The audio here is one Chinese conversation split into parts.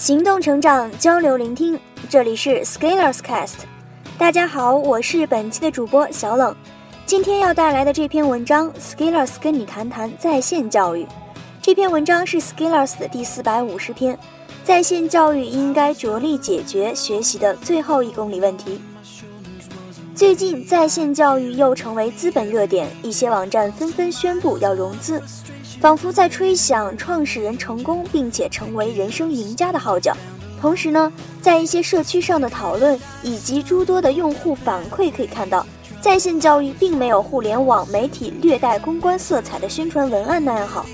行动成长，交流聆听，这里是 Scalers Cast。大家好，我是本期的主播小冷。今天要带来的这篇文章，Scalers 跟你谈谈在线教育。这篇文章是 Scalers 的第四百五十篇，在线教育应该着力解决学习的最后一公里问题。最近，在线教育又成为资本热点，一些网站纷纷宣布要融资。仿佛在吹响创始人成功并且成为人生赢家的号角。同时呢，在一些社区上的讨论以及诸多的用户反馈可以看到，在线教育并没有互联网媒体略带公关色彩的宣传文案那样好。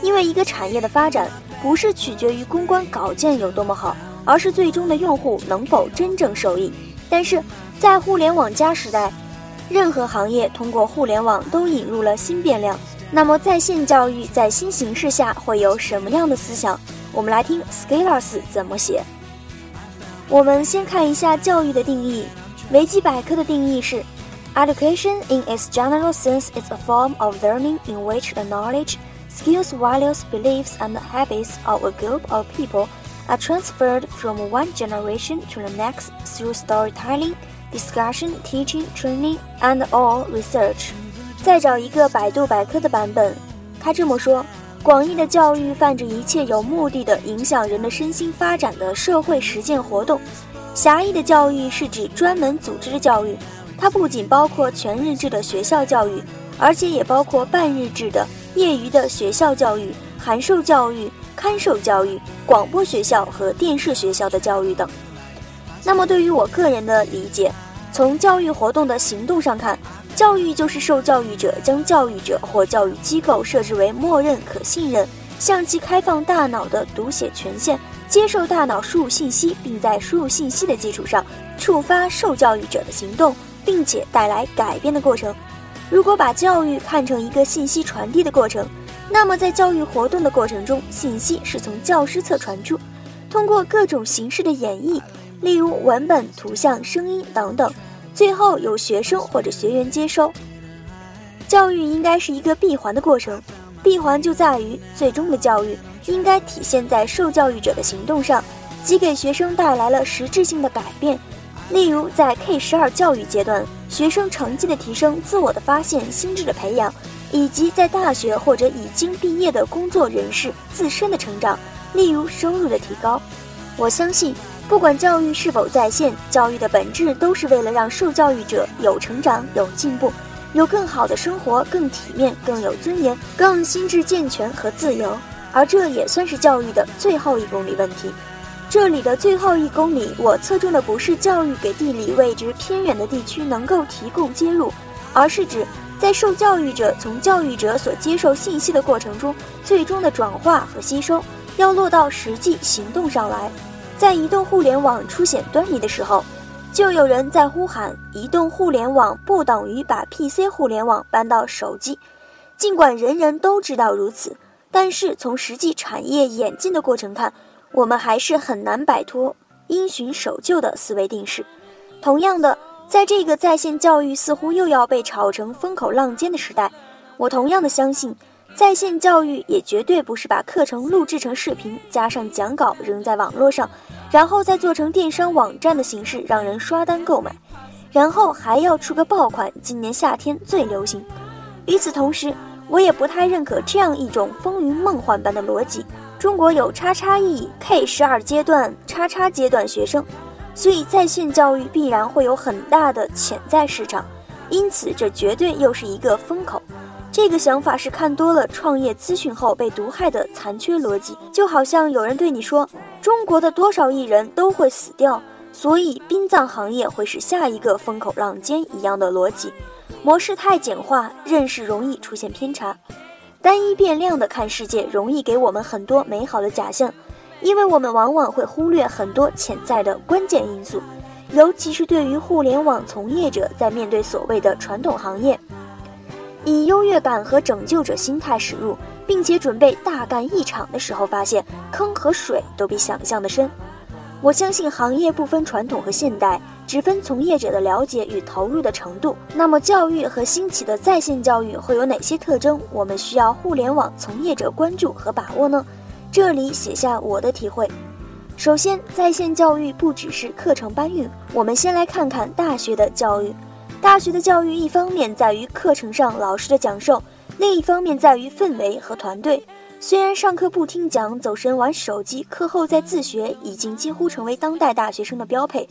因为一个产业的发展不是取决于公关稿件有多么好，而是最终的用户能否真正受益。但是在互联网加时代，任何行业通过互联网都引入了新变量。那么，在线教育在新形势下会有什么样的思想？我们来听 Scalers 怎么写。我们先看一下教育的定义。维基百科的定义是：Education in its general sense is a form of learning in which the knowledge, skills, values, beliefs, and habits of a group of people are transferred from one generation to the next through storytelling, discussion, teaching, training, and/or research. 再找一个百度百科的版本，他这么说：广义的教育泛指一切有目的的影响人的身心发展的社会实践活动；狭义的教育是指专门组织的教育，它不仅包括全日制的学校教育，而且也包括半日制的、业余的学校教育、函授教育、看守教育、广播学校和电视学校的教育等。那么，对于我个人的理解，从教育活动的行动上看。教育就是受教育者将教育者或教育机构设置为默认可信任、向其开放大脑的读写权限，接受大脑输入信息，并在输入信息的基础上触发受教育者的行动，并且带来改变的过程。如果把教育看成一个信息传递的过程，那么在教育活动的过程中，信息是从教师侧传出，通过各种形式的演绎，例如文本、图像、声音等等。最后由学生或者学员接收。教育应该是一个闭环的过程，闭环就在于最终的教育应该体现在受教育者的行动上，即给学生带来了实质性的改变。例如，在 K 十二教育阶段，学生成绩的提升、自我的发现、心智的培养，以及在大学或者已经毕业的工作人士自身的成长，例如收入的提高。我相信。不管教育是否在线，教育的本质都是为了让受教育者有成长、有进步、有更好的生活、更体面、更有尊严、更心智健全和自由。而这也算是教育的最后一公里问题。这里的最后一公里，我侧重的不是教育给地理位置偏远的地区能够提供接入，而是指在受教育者从教育者所接受信息的过程中，最终的转化和吸收要落到实际行动上来。在移动互联网出现端倪的时候，就有人在呼喊：“移动互联网不等于把 PC 互联网搬到手机。”尽管人人都知道如此，但是从实际产业演进的过程看，我们还是很难摆脱因循守旧的思维定式。同样的，在这个在线教育似乎又要被炒成风口浪尖的时代，我同样的相信。在线教育也绝对不是把课程录制成视频，加上讲稿扔在网络上，然后再做成电商网站的形式让人刷单购买，然后还要出个爆款，今年夏天最流行。与此同时，我也不太认可这样一种风云梦幻般的逻辑：中国有叉叉 E K 十二阶段叉叉阶段学生，所以在线教育必然会有很大的潜在市场，因此这绝对又是一个风口。这个想法是看多了创业资讯后被毒害的残缺逻辑，就好像有人对你说，中国的多少亿人都会死掉，所以殡葬行业会是下一个风口浪尖一样的逻辑，模式太简化，认识容易出现偏差，单一变量的看世界容易给我们很多美好的假象，因为我们往往会忽略很多潜在的关键因素，尤其是对于互联网从业者在面对所谓的传统行业。以优越感和拯救者心态驶入，并且准备大干一场的时候，发现坑和水都比想象的深。我相信行业不分传统和现代，只分从业者的了解与投入的程度。那么，教育和兴起的在线教育会有哪些特征？我们需要互联网从业者关注和把握呢？这里写下我的体会：首先，在线教育不只是课程搬运，我们先来看看大学的教育。大学的教育一方面在于课程上老师的讲授，另一方面在于氛围和团队。虽然上课不听讲，走神玩手机，课后再自学，已经几乎成为当代大学生的标配，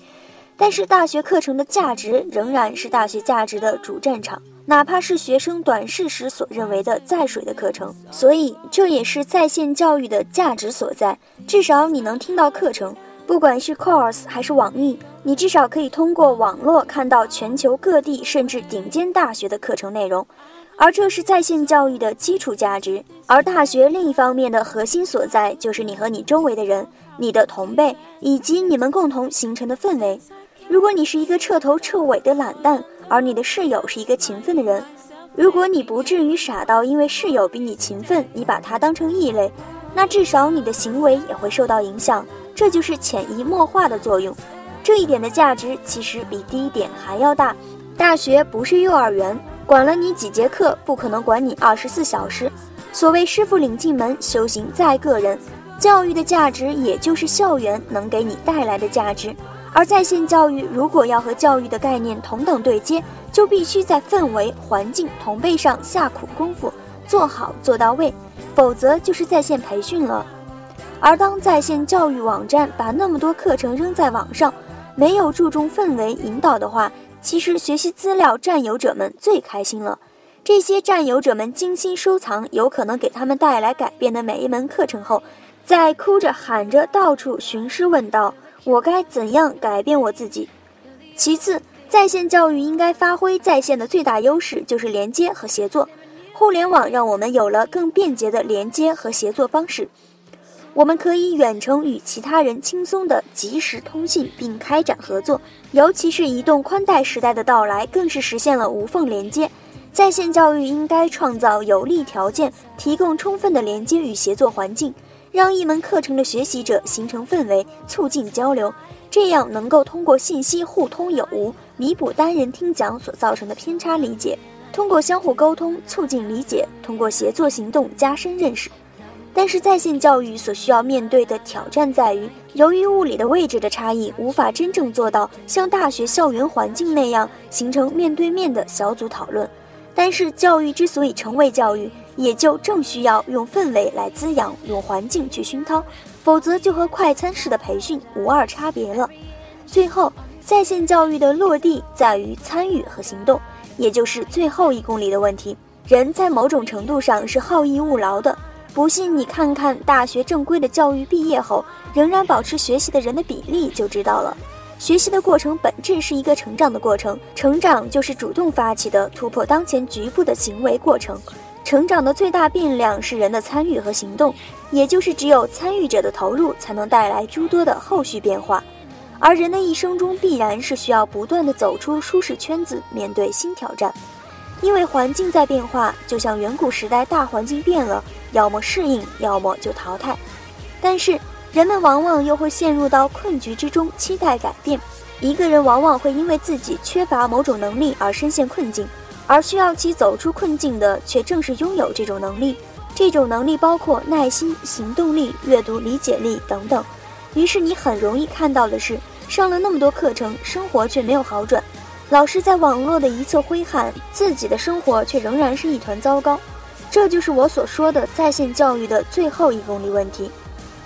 但是大学课程的价值仍然是大学价值的主战场。哪怕是学生短视时所认为的在水的课程，所以这也是在线教育的价值所在。至少你能听到课程，不管是 Course 还是网易，你至少可以通过网络看到全球各地甚至顶尖大学的课程内容，而这是在线教育的基础价值。而大学另一方面的核心所在，就是你和你周围的人、你的同辈以及你们共同形成的氛围。如果你是一个彻头彻尾的懒蛋，而你的室友是一个勤奋的人，如果你不至于傻到因为室友比你勤奋，你把他当成异类，那至少你的行为也会受到影响。这就是潜移默化的作用。这一点的价值其实比第一点还要大。大学不是幼儿园，管了你几节课，不可能管你二十四小时。所谓师傅领进门，修行在个人。教育的价值也就是校园能给你带来的价值。而在线教育如果要和教育的概念同等对接，就必须在氛围、环境、同辈上下苦功夫，做好做到位，否则就是在线培训了。而当在线教育网站把那么多课程扔在网上，没有注重氛围引导的话，其实学习资料占有者们最开心了。这些占有者们精心收藏有可能给他们带来改变的每一门课程后，在哭着喊着到处寻师问道。我该怎样改变我自己？其次，在线教育应该发挥在线的最大优势，就是连接和协作。互联网让我们有了更便捷的连接和协作方式，我们可以远程与其他人轻松的及时通信并开展合作。尤其是移动宽带时代的到来，更是实现了无缝连接。在线教育应该创造有利条件，提供充分的连接与协作环境。让一门课程的学习者形成氛围，促进交流，这样能够通过信息互通有无，弥补单人听讲所造成的偏差理解；通过相互沟通，促进理解；通过协作行动，加深认识。但是在线教育所需要面对的挑战在于，由于物理的位置的差异，无法真正做到像大学校园环境那样形成面对面的小组讨论。但是教育之所以成为教育，也就正需要用氛围来滋养，用环境去熏陶，否则就和快餐式的培训无二差别了。最后，在线教育的落地在于参与和行动，也就是最后一公里的问题。人在某种程度上是好逸恶劳的，不信你看看大学正规的教育毕业后仍然保持学习的人的比例就知道了。学习的过程本质是一个成长的过程，成长就是主动发起的突破当前局部的行为过程。成长的最大变量是人的参与和行动，也就是只有参与者的投入，才能带来诸多的后续变化。而人的一生中，必然是需要不断的走出舒适圈子，面对新挑战。因为环境在变化，就像远古时代大环境变了，要么适应，要么就淘汰。但是人们往往又会陷入到困局之中，期待改变。一个人往往会因为自己缺乏某种能力而深陷困境。而需要其走出困境的，却正是拥有这种能力。这种能力包括耐心、行动力、阅读理解力等等。于是你很容易看到的是，上了那么多课程，生活却没有好转。老师在网络的一侧挥汗，自己的生活却仍然是一团糟糕。这就是我所说的在线教育的最后一公里问题。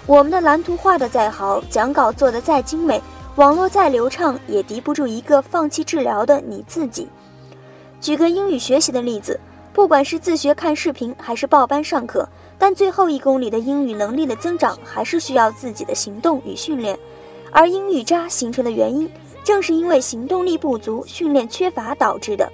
我们的蓝图画得再好，讲稿做得再精美，网络再流畅，也敌不住一个放弃治疗的你自己。举个英语学习的例子，不管是自学看视频还是报班上课，但最后一公里的英语能力的增长还是需要自己的行动与训练。而英语渣形成的原因，正是因为行动力不足、训练缺乏导致的。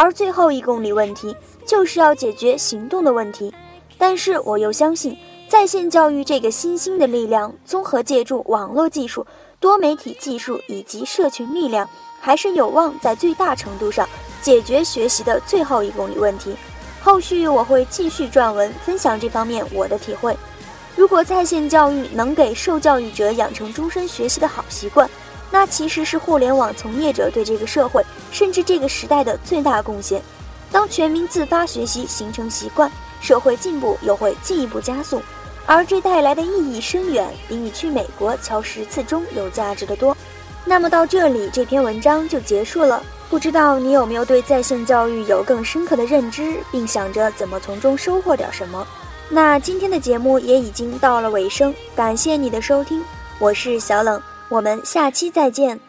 而最后一公里问题，就是要解决行动的问题。但是我又相信，在线教育这个新兴的力量，综合借助网络技术、多媒体技术以及社群力量，还是有望在最大程度上。解决学习的最后一公里问题，后续我会继续撰文分享这方面我的体会。如果在线教育能给受教育者养成终身学习的好习惯，那其实是互联网从业者对这个社会甚至这个时代的最大贡献。当全民自发学习形成习惯，社会进步又会进一步加速。而这带来的意义深远，比你去美国敲十次钟有价值的多。那么到这里，这篇文章就结束了。不知道你有没有对在线教育有更深刻的认知，并想着怎么从中收获点什么？那今天的节目也已经到了尾声，感谢你的收听，我是小冷，我们下期再见。